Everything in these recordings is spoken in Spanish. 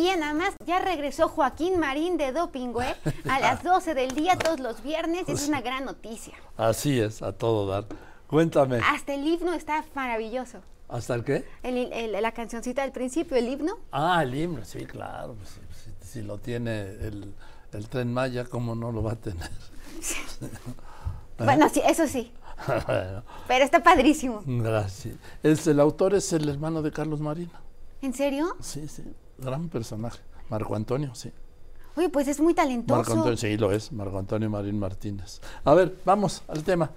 bien, además ya regresó Joaquín Marín de Doping, a las 12 del día todos los viernes. Es una gran noticia. Así es, a todo dar. Cuéntame. Hasta el himno está maravilloso. ¿Hasta el qué? El- el- la cancioncita del principio, el himno. Ah, el himno, sí, claro. pues, si, si- lo tiene el, el tren Maya, ¿cómo no lo va a tener? Bueno, sí, eso sí. Bueno, Pero está padrísimo. Gracias. Es, el autor es el hermano de Carlos Marino. ¿En serio? Sí, sí. Gran personaje. Marco Antonio, sí. Oye, pues es muy talentoso. Marco Antonio, sí, lo es. Marco Antonio Marín Martínez. A ver, vamos al tema.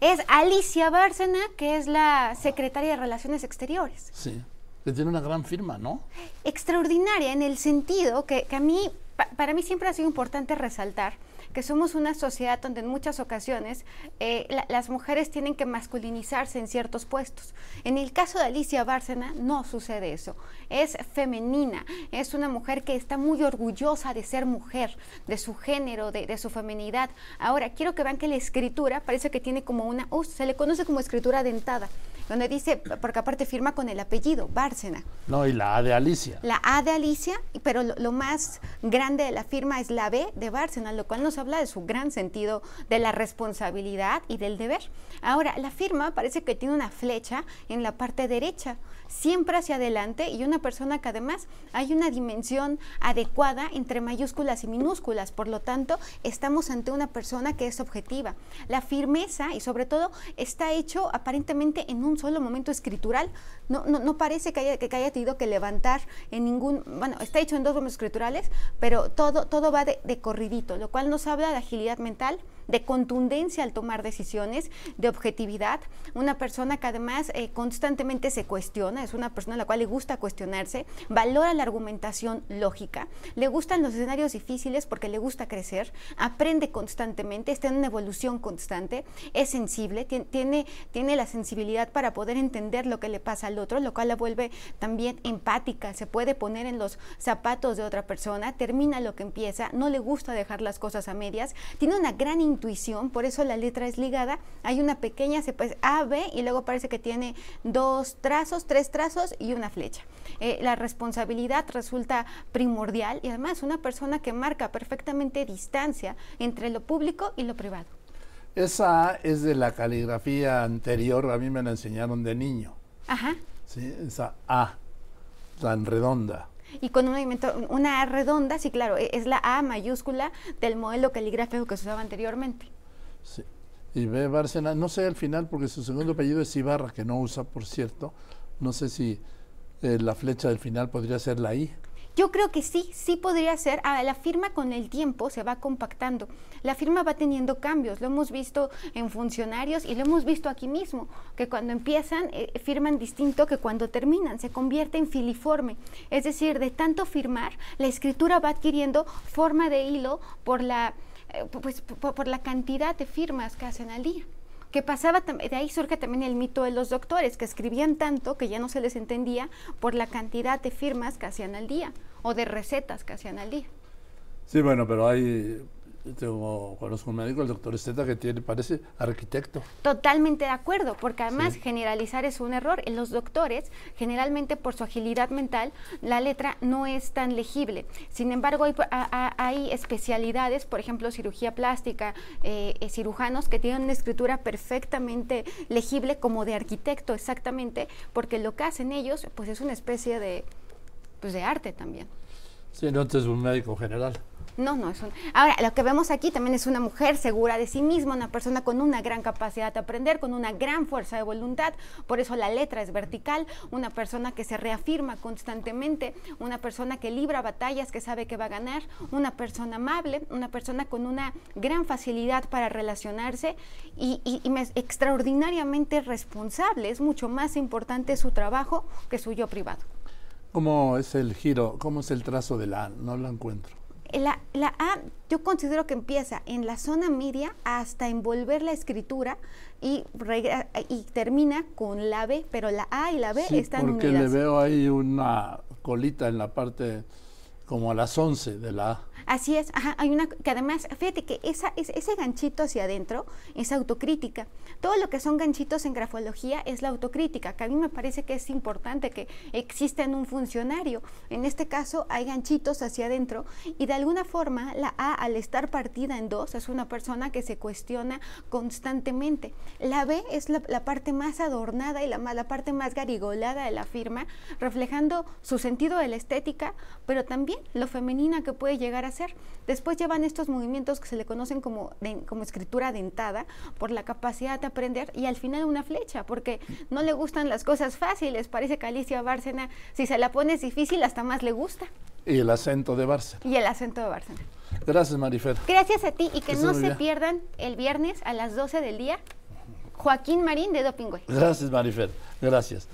Es Alicia Bárcena, que es la secretaria de Relaciones Exteriores. Sí. Que tiene una gran firma, ¿no? Extraordinaria en el sentido que, que a mí, pa- para mí siempre ha sido importante resaltar que somos una sociedad donde en muchas ocasiones eh, la- las mujeres tienen que masculinizarse en ciertos puestos. En el caso de Alicia Bárcena no sucede eso. Es femenina, es una mujer que está muy orgullosa de ser mujer, de su género, de, de su feminidad. Ahora, quiero que vean que la escritura parece que tiene como una, uh, se le conoce como escritura dentada, donde dice, porque aparte firma con el apellido, Bárcena. No, y la A de Alicia. La A de Alicia, pero lo, lo más grande de la firma es la B de Bárcena, lo cual nos habla de su gran sentido de la responsabilidad y del deber. Ahora, la firma parece que tiene una flecha en la parte derecha, siempre hacia adelante, y una persona que además hay una dimensión adecuada entre mayúsculas y minúsculas, por lo tanto, estamos ante una persona que es objetiva. La firmeza y sobre todo está hecho aparentemente en un solo momento escritural, no, no, no parece que haya, que haya tenido que levantar en ningún, bueno, está hecho en dos momentos escriturales, pero todo, todo va de, de corridito, lo cual nos habla de agilidad mental, de contundencia al tomar decisiones, de objetividad, una persona que además eh, constantemente se cuestiona, es una persona a la cual le gusta cuestionarse, valora la argumentación lógica, le gustan los escenarios difíciles porque le gusta crecer, aprende constantemente, está en una evolución constante, es sensible, tien- tiene, tiene la sensibilidad para poder entender lo que le pasa al otro, lo cual la vuelve también empática, se puede poner en los zapatos de otra persona, termina lo que empieza, no le gusta dejar las cosas a medias, tiene una gran intuición, por eso la letra es ligada, hay una pequeña, se pues, A, B y luego parece que tiene dos trazos, tres trazos y una flecha. Eh, la responsabilidad resulta primordial y además una persona que marca perfectamente distancia entre lo público y lo privado. Esa A es de la caligrafía anterior, a mí me la enseñaron de niño. Ajá. ¿sí? Esa A, tan redonda. Y con un movimiento, una A redonda, sí, claro, e- es la A mayúscula del modelo caligráfico que se usaba anteriormente. Sí. Y B. Bárcena, no sé al final, porque su segundo apellido es Ibarra, que no usa, por cierto. No sé si eh, la flecha del final podría ser la I. Yo creo que sí, sí podría ser. Ah, la firma con el tiempo se va compactando. La firma va teniendo cambios. Lo hemos visto en funcionarios y lo hemos visto aquí mismo, que cuando empiezan eh, firman distinto que cuando terminan. Se convierte en filiforme. Es decir, de tanto firmar, la escritura va adquiriendo forma de hilo por la, eh, pues, por, por la cantidad de firmas que hacen al día que pasaba, de ahí surge también el mito de los doctores, que escribían tanto que ya no se les entendía por la cantidad de firmas que hacían al día o de recetas que hacían al día. Sí, bueno, pero hay, tengo, conozco un médico, el doctor Esteta, que tiene, parece arquitecto. Totalmente de acuerdo, porque además Sí. generalizar es un error. En los doctores, generalmente por su agilidad mental, la letra no es tan legible. Sin embargo, hay, a- a- hay especialidades, por ejemplo, cirugía plástica, eh, eh, cirujanos que tienen una escritura perfectamente legible como de arquitecto, exactamente, porque lo que hacen ellos, pues es una especie de, pues, de arte también. Sí, no, este es un médico general. No, no es un... Ahora, lo que vemos aquí también es una mujer segura de sí misma, una persona con una gran capacidad de aprender, con una gran fuerza de voluntad, por eso la letra es vertical, una persona que se reafirma constantemente, una persona que libra batallas, que sabe que va a ganar, una persona amable, una persona con una gran facilidad para relacionarse y, y- y me- extraordinariamente responsable. Es mucho más importante su trabajo que su yo privado. ¿Cómo es el giro? ¿Cómo es el trazo de la? No lo encuentro. La, la A yo considero que empieza en la zona media hasta envolver la escritura y, y termina con la B, pero la A y la B Sí, están porque unidas. le veo ahí una colita en la parte como a las 11 de la A. Así es, ajá, hay una que además, fíjate que ese ganchito hacia adentro es autocrítica. Todo lo que son ganchitos en grafología es la autocrítica, que a mí me parece que es importante que exista en un funcionario. En este caso hay ganchitos hacia adentro y de alguna forma la A al estar partida en dos es una persona que se cuestiona constantemente. La B es la, parte más adornada y la, la parte más garigolada de la firma, reflejando su sentido de la estética, pero también lo femenina que puede llegar a ser. Después llevan estos movimientos que se le conocen como, como escritura dentada por la capacidad de aprender y al final una flecha, porque no le gustan las cosas fáciles. Parece que Alicia Bárcena, si se la pones difícil, hasta más le gusta. Y el acento de Bárcena. Y el acento de Bárcena. Gracias, Marifer. Gracias a ti y que no se pierdan el viernes a las 12 del día Joaquín Marín de Dopingüe. Gracias, Marifer. Gracias.